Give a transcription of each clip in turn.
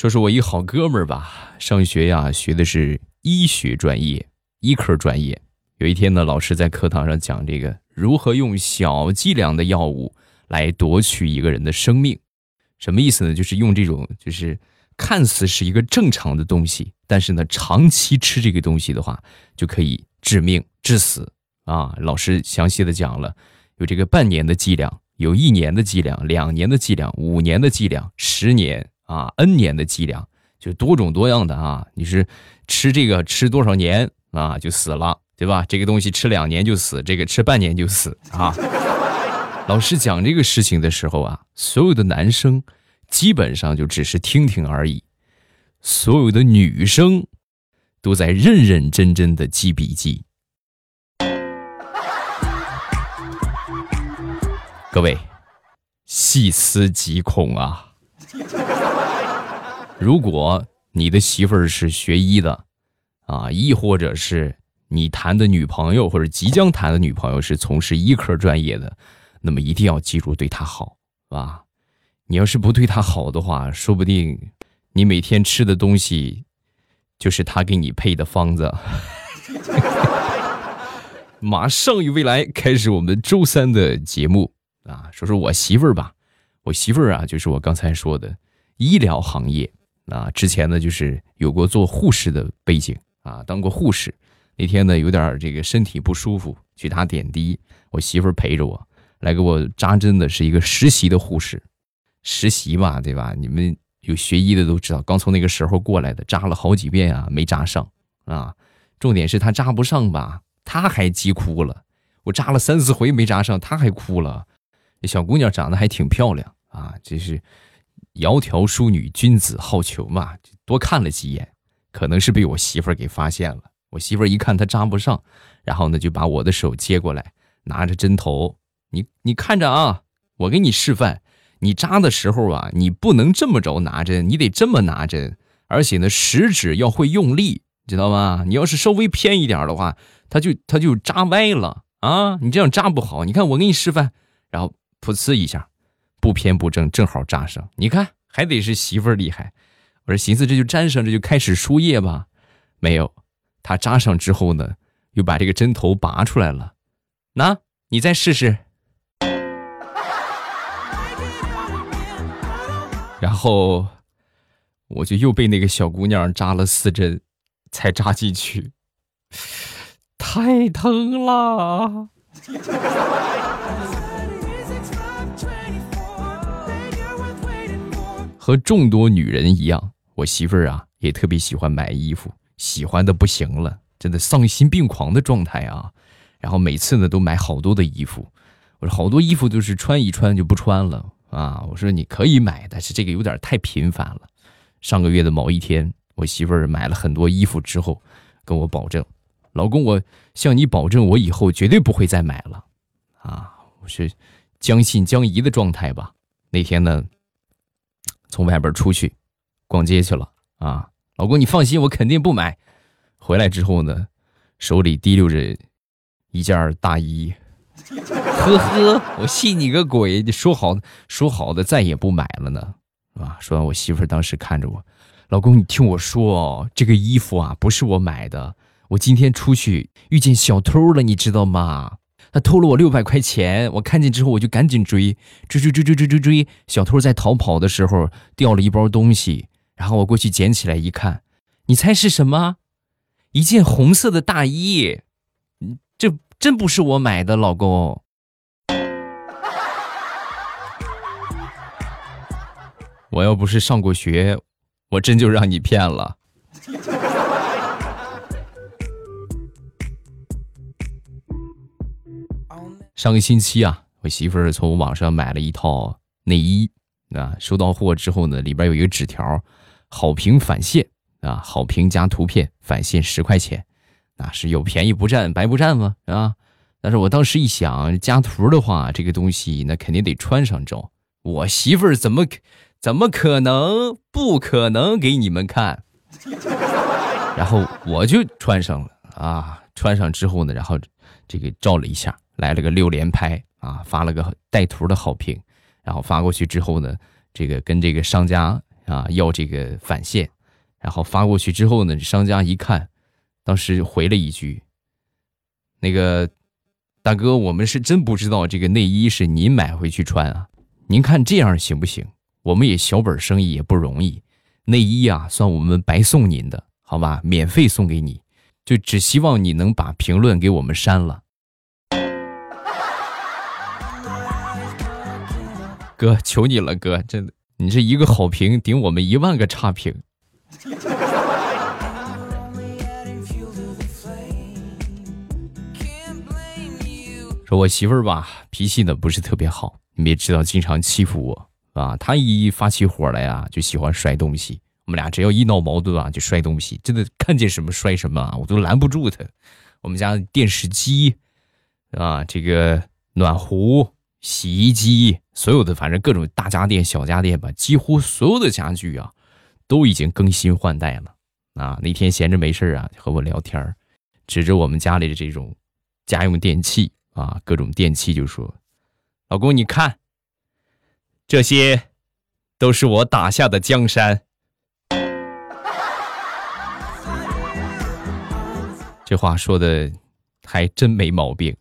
说说我一好哥们儿吧，上学呀学的是医学专业，医科专业。有一天呢，老师在课堂上讲这个如何用小剂量的药物来夺取一个人的生命，什么意思呢？就是用这种就是看似是一个正常的东西，但是呢，长期吃这个东西的话，就可以致命致死啊！老师详细的讲了，有这个半年的剂量，有一年的剂量，两年的剂量，五年的剂量，十年。啊，N 年的剂量就多种多样的啊！你是吃这个吃多少年啊就死了，对吧？这个东西吃两年就死，这个吃半年就死啊！老师讲这个事情的时候啊，所有的男生基本上就只是听听而已，所有的女生都在认认真真的记笔记。各位，细思极恐啊！如果你的媳妇儿是学医的，啊，亦或者是你谈的女朋友或者即将谈的女朋友是从事医科专业的，那么一定要记住对她好，是吧？你要是不对她好的话，说不定你每天吃的东西就是她给你配的方子。马上与未来开始我们周三的节目啊，说说我媳妇儿吧，我媳妇儿啊，就是我刚才说的医疗行业。啊，之前呢就是有过做护士的背景啊，当过护士。那天呢有点这个身体不舒服，去打点滴，我媳妇儿陪着我来给我扎针的，是一个实习的护士。实习嘛，对吧？你们有学医的都知道，刚从那个时候过来的，扎了好几遍啊，没扎上啊。重点是他扎不上吧，他还急哭了。我扎了三四回没扎上，他还哭了。小姑娘长得还挺漂亮啊，这是。窈窕淑女，君子好逑嘛，多看了几眼，可能是被我媳妇儿给发现了。我媳妇儿一看他扎不上，然后呢就把我的手接过来，拿着针头，你你看着啊，我给你示范，你扎的时候啊，你不能这么着拿针，你得这么拿针，而且呢食指要会用力，知道吗？你要是稍微偏一点的话，它就它就扎歪了啊，你这样扎不好。你看我给你示范，然后噗呲一下。不偏不正，正好扎上。你看，还得是媳妇儿厉害。我说，寻思这就粘上，这就开始输液吧。没有，他扎上之后呢，又把这个针头拔出来了。那，你再试试。然后，我就又被那个小姑娘扎了四针，才扎进去，太疼了。和众多女人一样，我媳妇儿啊也特别喜欢买衣服，喜欢的不行了，真的丧心病狂的状态啊！然后每次呢都买好多的衣服，我说好多衣服都是穿一穿就不穿了啊！我说你可以买，但是这个有点太频繁了。上个月的某一天，我媳妇儿买了很多衣服之后，跟我保证：“老公，我向你保证，我以后绝对不会再买了。”啊，我是将信将疑的状态吧。那天呢。从外边出去逛街去了啊，老公你放心，我肯定不买。回来之后呢，手里提溜着一件大衣，呵呵，我信你个鬼！你说好说好的再也不买了呢，啊？说完，我媳妇当时看着我，老公你听我说哦，这个衣服啊不是我买的，我今天出去遇见小偷了，你知道吗？他偷了我六百块钱，我看见之后我就赶紧追，追追追追追追追。小偷在逃跑的时候掉了一包东西，然后我过去捡起来一看，你猜是什么？一件红色的大衣。这真不是我买的，老公。我要不是上过学，我真就让你骗了。上个星期啊，我媳妇儿从网上买了一套内衣啊，收到货之后呢，里边有一个纸条，好评返现啊，好评加图片返现十块钱，那是有便宜不占白不占吗？啊！但是我当时一想，加图的话，这个东西那肯定得穿上照，我媳妇儿怎么怎么可能不可能给你们看？然后我就穿上了啊，穿上之后呢，然后这个照了一下。来了个六连拍啊，发了个带图的好评，然后发过去之后呢，这个跟这个商家啊要这个返现，然后发过去之后呢，商家一看，当时回了一句：“那个大哥，我们是真不知道这个内衣是您买回去穿啊，您看这样行不行？我们也小本生意也不容易，内衣啊算我们白送您的，好吧，免费送给你，就只希望你能把评论给我们删了。”哥，求你了，哥，真的，你这一个好评顶我们一万个差评。说我媳妇儿吧，脾气呢不是特别好，你们也知道，经常欺负我啊。她一发起火来呀，就喜欢摔东西。我们俩只要一闹矛盾啊，就摔东西，真的看见什么摔什么啊，我都拦不住她。我们家电视机啊，这个暖壶。洗衣机，所有的反正各种大家电、小家电吧，几乎所有的家具啊，都已经更新换代了。啊，那天闲着没事啊，和我聊天指着我们家里的这种家用电器啊，各种电器就说：“老公，你看，这些都是我打下的江山。”这话说的还真没毛病。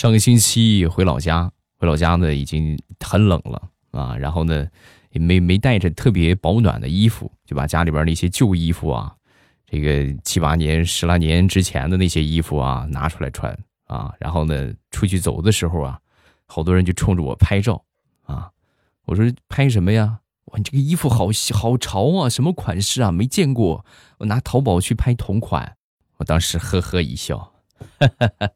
上个星期回老家，回老家呢已经很冷了啊，然后呢也没没带着特别保暖的衣服，就把家里边那些旧衣服啊，这个七八年、十来年之前的那些衣服啊拿出来穿啊，然后呢出去走的时候啊，好多人就冲着我拍照啊，我说拍什么呀？哇，你这个衣服好好潮啊，什么款式啊？没见过，我拿淘宝去拍同款，我当时呵呵一笑，哈哈哈。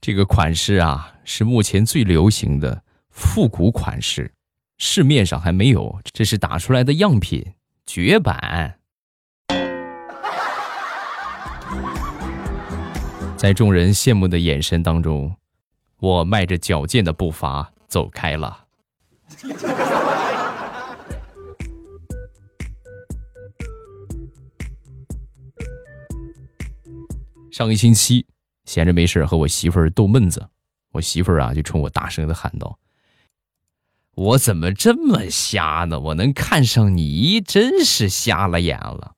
这个款式啊，是目前最流行的复古款式，市面上还没有，这是打出来的样品，绝版。在众人羡慕的眼神当中，我迈着矫健的步伐走开了。上个星期。闲着没事和我媳妇儿逗闷子，我媳妇儿啊就冲我大声的喊道：“我怎么这么瞎呢？我能看上你，真是瞎了眼了。”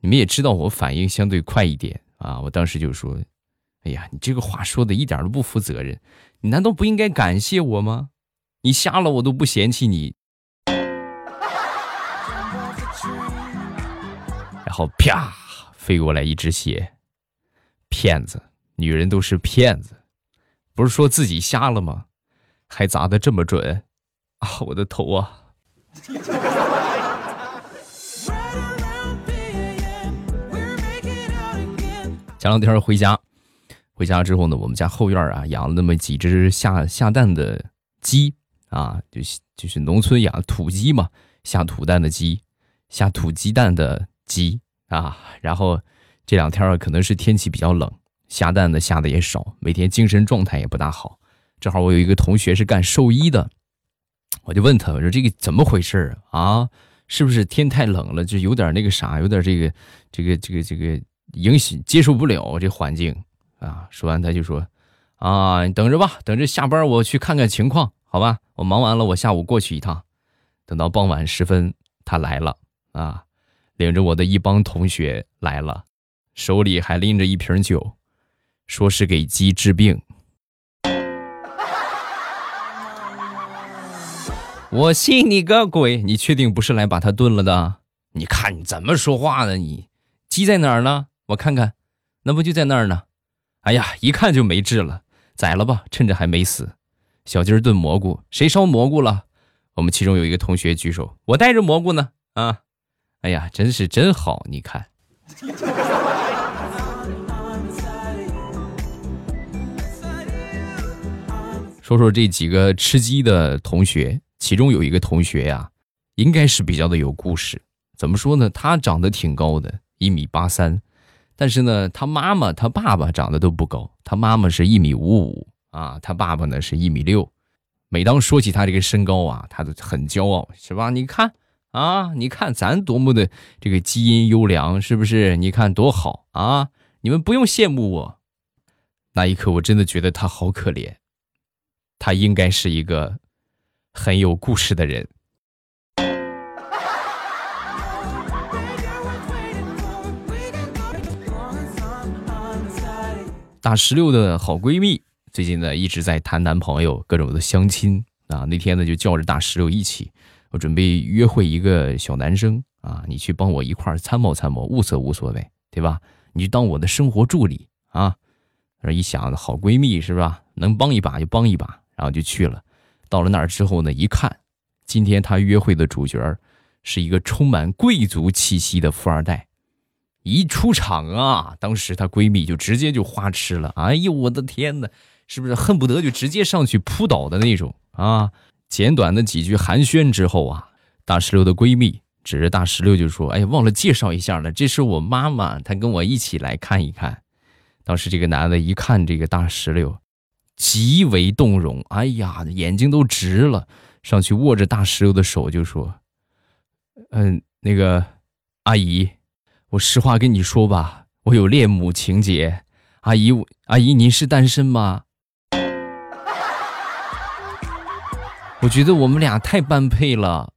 你们也知道我反应相对快一点啊，我当时就说：“哎呀，你这个话说的一点都不负责任，你难道不应该感谢我吗？你瞎了我都不嫌弃你。”然后啪飞过来一只鞋，骗子。女人都是骗子，不是说自己瞎了吗？还砸的这么准啊！我的头啊！前两天回家，回家之后呢，我们家后院啊养了那么几只下下蛋的鸡啊，就是就是农村养土鸡嘛，下土蛋的鸡，下土鸡蛋的鸡啊。然后这两天啊，可能是天气比较冷。下蛋的下的也少，每天精神状态也不大好。正好我有一个同学是干兽医的，我就问他，我说这个怎么回事啊？是不是天太冷了，就有点那个啥，有点这个这个这个这个影响接受不了这环境啊？说完他就说，啊，你等着吧，等着下班我去看看情况，好吧？我忙完了，我下午过去一趟。等到傍晚时分，他来了啊，领着我的一帮同学来了，手里还拎着一瓶酒。说是给鸡治病，我信你个鬼！你确定不是来把它炖了的？你看你怎么说话呢？你鸡在哪儿呢？我看看，那不就在那儿呢？哎呀，一看就没治了，宰了吧，趁着还没死。小鸡炖蘑菇，谁烧蘑菇了？我们其中有一个同学举手，我带着蘑菇呢。啊，哎呀，真是真好，你看。说说这几个吃鸡的同学，其中有一个同学呀，应该是比较的有故事。怎么说呢？他长得挺高的，一米八三，但是呢，他妈妈、他爸爸长得都不高。他妈妈是一米五五啊，他爸爸呢是一米六。每当说起他这个身高啊，他都很骄傲，是吧？你看啊，你看咱多么的这个基因优良，是不是？你看多好啊！你们不用羡慕我。那一刻，我真的觉得他好可怜。他应该是一个很有故事的人。大石榴的好闺蜜最近呢一直在谈男朋友，各种的相亲啊。那天呢就叫着大石榴一起，我准备约会一个小男生啊，你去帮我一块参谋参谋，物色无所谓，对吧？你就当我的生活助理啊。一想，好闺蜜是吧？能帮一把就帮一把，然后就去了。到了那儿之后呢，一看，今天她约会的主角是一个充满贵族气息的富二代。一出场啊，当时她闺蜜就直接就花痴了。哎呦，我的天哪，是不是恨不得就直接上去扑倒的那种啊？简短的几句寒暄之后啊，大石榴的闺蜜指着大石榴就说：“哎，忘了介绍一下了，这是我妈妈，她跟我一起来看一看。”当时这个男的一看这个大石榴，极为动容，哎呀，眼睛都直了，上去握着大石榴的手就说：“嗯，那个阿姨。”我实话跟你说吧，我有恋母情节。阿姨，阿姨，您是单身吗？我觉得我们俩太般配了。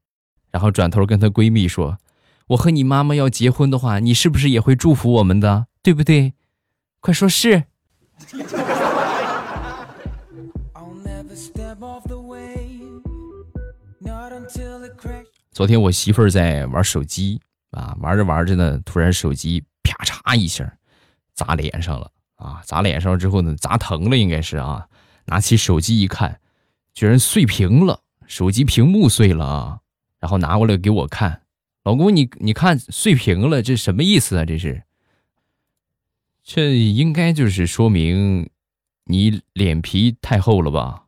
然后转头跟她闺蜜说：“我和你妈妈要结婚的话，你是不是也会祝福我们的？对不对？快说是。”昨天我媳妇儿在玩手机。啊，玩着玩着呢，突然手机啪嚓一下砸脸上了啊！砸脸上之后呢，砸疼了应该是啊。拿起手机一看，居然碎屏了，手机屏幕碎了啊！然后拿过来给我看，老公你你看碎屏了，这什么意思啊？这是？这应该就是说明你脸皮太厚了吧？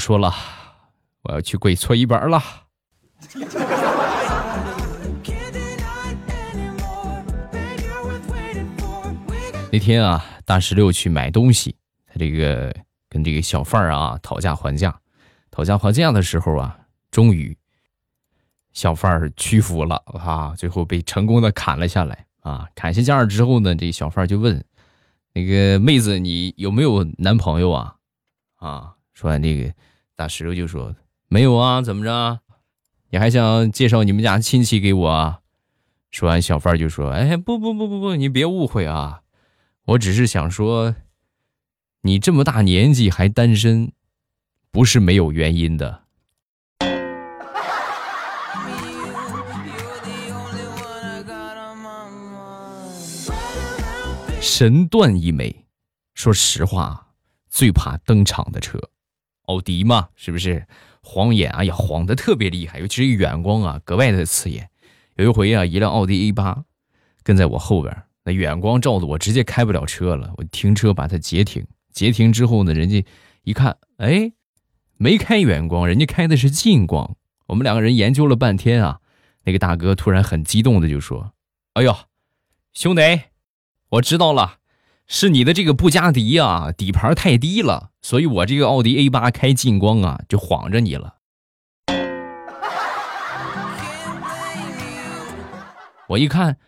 说了。我要去跪搓衣板了。那天啊，大石榴去买东西，他这个跟这个小贩儿啊讨价还价，讨价还价的时候啊，终于小贩儿屈服了啊，最后被成功的砍了下来啊。砍下价之后呢，这小贩儿就问那个妹子：“你有没有男朋友啊？”啊，说完这个，大石榴就说。没有啊？怎么着？你还想介绍你们家亲戚给我？啊？说完，小贩就说：“哎，不不不不不，你别误会啊，我只是想说，你这么大年纪还单身，不是没有原因的。”神断一枚，说实话，最怕登场的车，奥迪嘛，是不是？晃眼，哎呀，晃的特别厉害，尤其是远光啊，格外的刺眼。有一回啊，一辆奥迪 A 八跟在我后边，那远光照的我直接开不了车了。我停车把它截停，截停之后呢，人家一看，哎，没开远光，人家开的是近光。我们两个人研究了半天啊，那个大哥突然很激动的就说：“哎呦，兄弟，我知道了。”是你的这个布加迪啊，底盘太低了，所以我这个奥迪 A 八开近光啊，就晃着你了。我一看，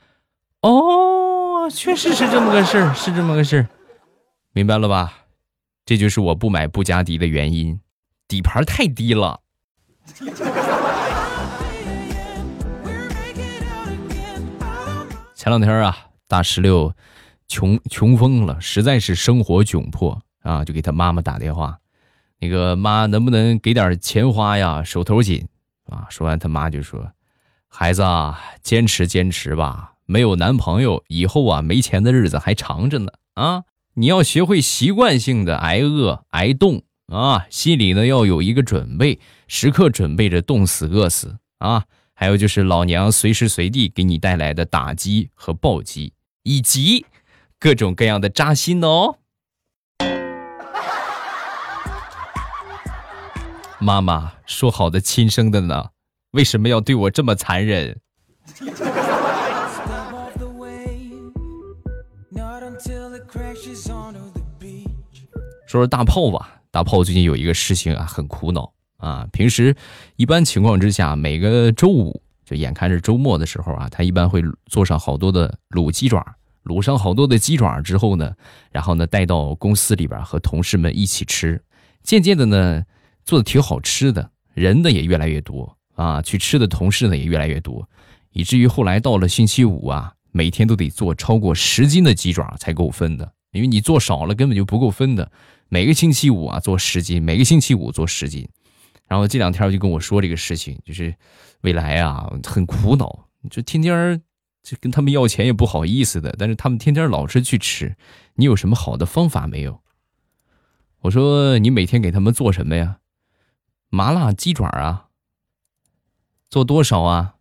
哦，确实是这么个事儿，是这么个事儿，明白了吧？这就是我不买布加迪的原因，底盘太低了。前两天啊，大石榴。穷穷疯了，实在是生活窘迫啊，就给他妈妈打电话，那个妈能不能给点钱花呀？手头紧啊！说完，他妈就说：“孩子啊，坚持坚持吧，没有男朋友以后啊，没钱的日子还长着呢啊！你要学会习惯性的挨饿挨冻啊，心里呢要有一个准备，时刻准备着冻死饿死啊！还有就是老娘随时随地给你带来的打击和暴击，以及。”各种各样的扎心哦，妈妈说好的亲生的呢？为什么要对我这么残忍？说说大炮吧，大炮最近有一个事情啊，很苦恼啊。平时一般情况之下，每个周五就眼看着周末的时候啊，他一般会做上好多的卤鸡爪。卤上好多的鸡爪之后呢，然后呢带到公司里边和同事们一起吃。渐渐的呢，做的挺好吃的，人呢也越来越多啊，去吃的同事呢也越来越多，以至于后来到了星期五啊，每天都得做超过十斤的鸡爪才够分的，因为你做少了根本就不够分的。每个星期五啊做十斤，每个星期五做十斤。然后这两天就跟我说这个事情，就是未来啊很苦恼，就天天。就跟他们要钱也不好意思的，但是他们天天老是去吃，你有什么好的方法没有？我说你每天给他们做什么呀？麻辣鸡爪啊，做多少啊？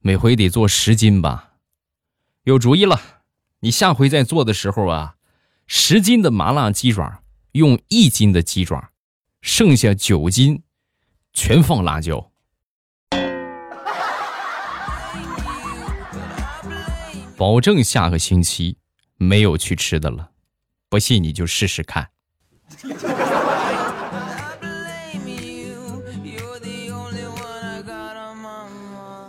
每回得做十斤吧。有主意了，你下回再做的时候啊，十斤的麻辣鸡爪用一斤的鸡爪，剩下九斤全放辣椒。保证下个星期没有去吃的了，不信你就试试看。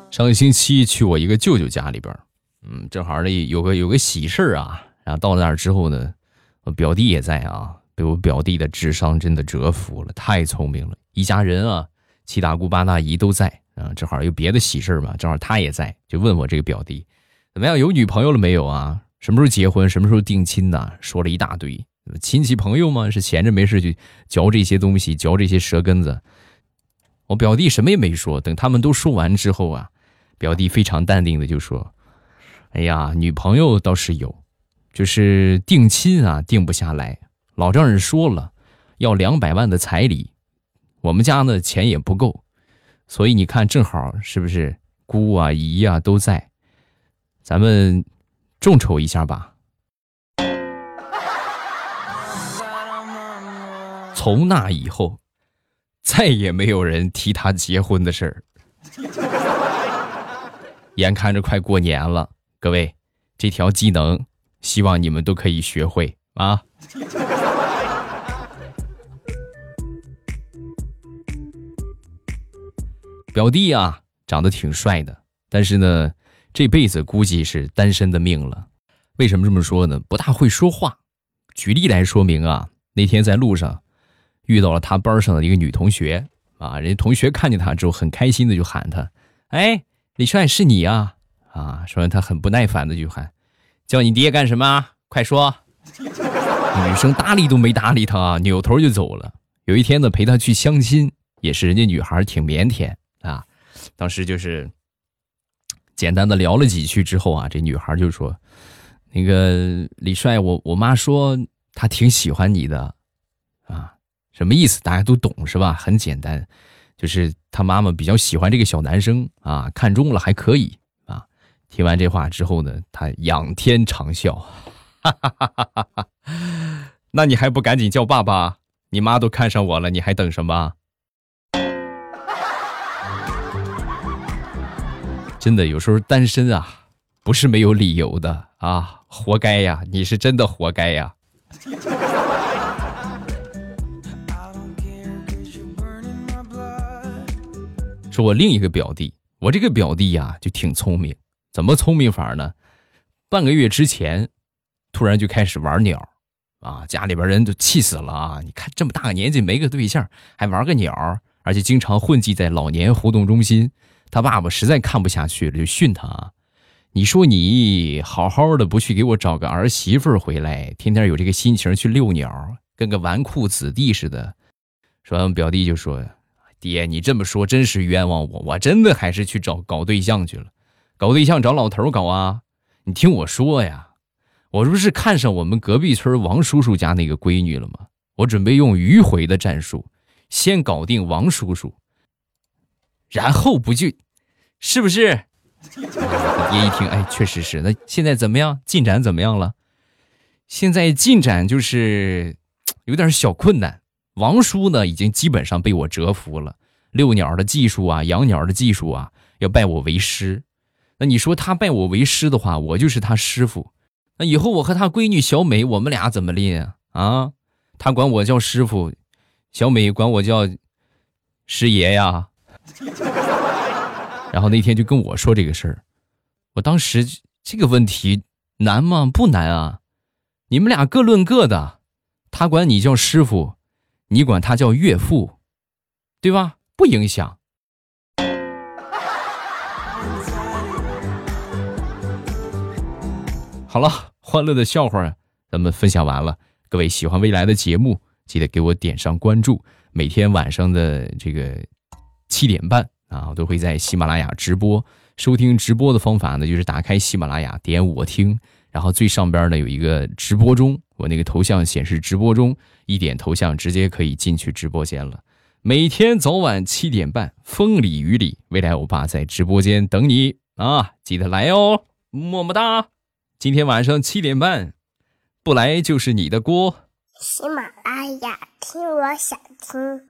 上个星期去我一个舅舅家里边，嗯，正好呢有个有个喜事啊，然后到那儿之后呢，我表弟也在啊，被我表弟的智商真的折服了，太聪明了，一家人啊，七大姑八大姨都在啊，正好有别的喜事嘛，正好他也在，就问我这个表弟。怎么样？有女朋友了没有啊？什么时候结婚？什么时候定亲呢？说了一大堆。亲戚朋友吗？是闲着没事就嚼这些东西，嚼这些舌根子。我表弟什么也没说。等他们都说完之后啊，表弟非常淡定的就说：“哎呀，女朋友倒是有，就是定亲啊，定不下来。老丈人说了，要两百万的彩礼，我们家呢钱也不够，所以你看正好是不是？姑啊姨啊都在。”咱们众筹一下吧。从那以后，再也没有人提他结婚的事儿。眼看着快过年了，各位，这条技能，希望你们都可以学会啊。表弟啊，长得挺帅的，但是呢。这辈子估计是单身的命了，为什么这么说呢？不大会说话。举例来说明啊，那天在路上遇到了他班上的一个女同学啊，人家同学看见他之后很开心的就喊他：“哎，李帅是你啊！”啊，说完他很不耐烦的就喊：“叫你爹干什么？快说！” 女生搭理都没搭理他，扭头就走了。有一天呢，陪他去相亲，也是人家女孩挺腼腆啊，当时就是。简单的聊了几句之后啊，这女孩就说：“那个李帅，我我妈说她挺喜欢你的，啊，什么意思？大家都懂是吧？很简单，就是他妈妈比较喜欢这个小男生啊，看中了还可以啊。”听完这话之后呢，他仰天长啸：“哈哈哈哈哈！那你还不赶紧叫爸爸？你妈都看上我了，你还等什么？”真的有时候单身啊，不是没有理由的啊，活该呀！你是真的活该呀。说我另一个表弟，我这个表弟呀就挺聪明，怎么聪明法呢？半个月之前，突然就开始玩鸟，啊，家里边人都气死了啊！你看这么大个年纪没个对象，还玩个鸟，而且经常混迹在老年活动中心。他爸爸实在看不下去了，就训他：“你说你好好的不去给我找个儿媳妇回来，天天有这个心情去遛鸟，跟个纨绔子弟似的。”说完，表弟就说：“爹，你这么说真是冤枉我，我真的还是去找搞对象去了。搞对象找老头搞啊？你听我说呀，我这不是看上我们隔壁村王叔叔家那个闺女了吗？我准备用迂回的战术，先搞定王叔叔。”然后不就，是不是？爹一听，哎，确实是。那现在怎么样？进展怎么样了？现在进展就是有点小困难。王叔呢，已经基本上被我折服了。遛鸟的技术啊，养鸟的技术啊，要拜我为师。那你说他拜我为师的话，我就是他师傅。那以后我和他闺女小美，我们俩怎么练啊？啊？他管我叫师傅，小美管我叫师爷呀。然后那天就跟我说这个事儿，我当时这个问题难吗？不难啊，你们俩各论各的，他管你叫师傅，你管他叫岳父，对吧？不影响。好了，欢乐的笑话咱们分享完了。各位喜欢未来的节目，记得给我点上关注。每天晚上的这个七点半啊，我都会在喜马拉雅直播。收听直播的方法呢，就是打开喜马拉雅，点我听，然后最上边呢有一个直播中，我那个头像显示直播中，一点头像直接可以进去直播间了。每天早晚七点半，风里雨里，未来欧巴在直播间等你啊，记得来哦，么么哒。今天晚上七点半，不来就是你的锅。喜马拉雅听，我想听。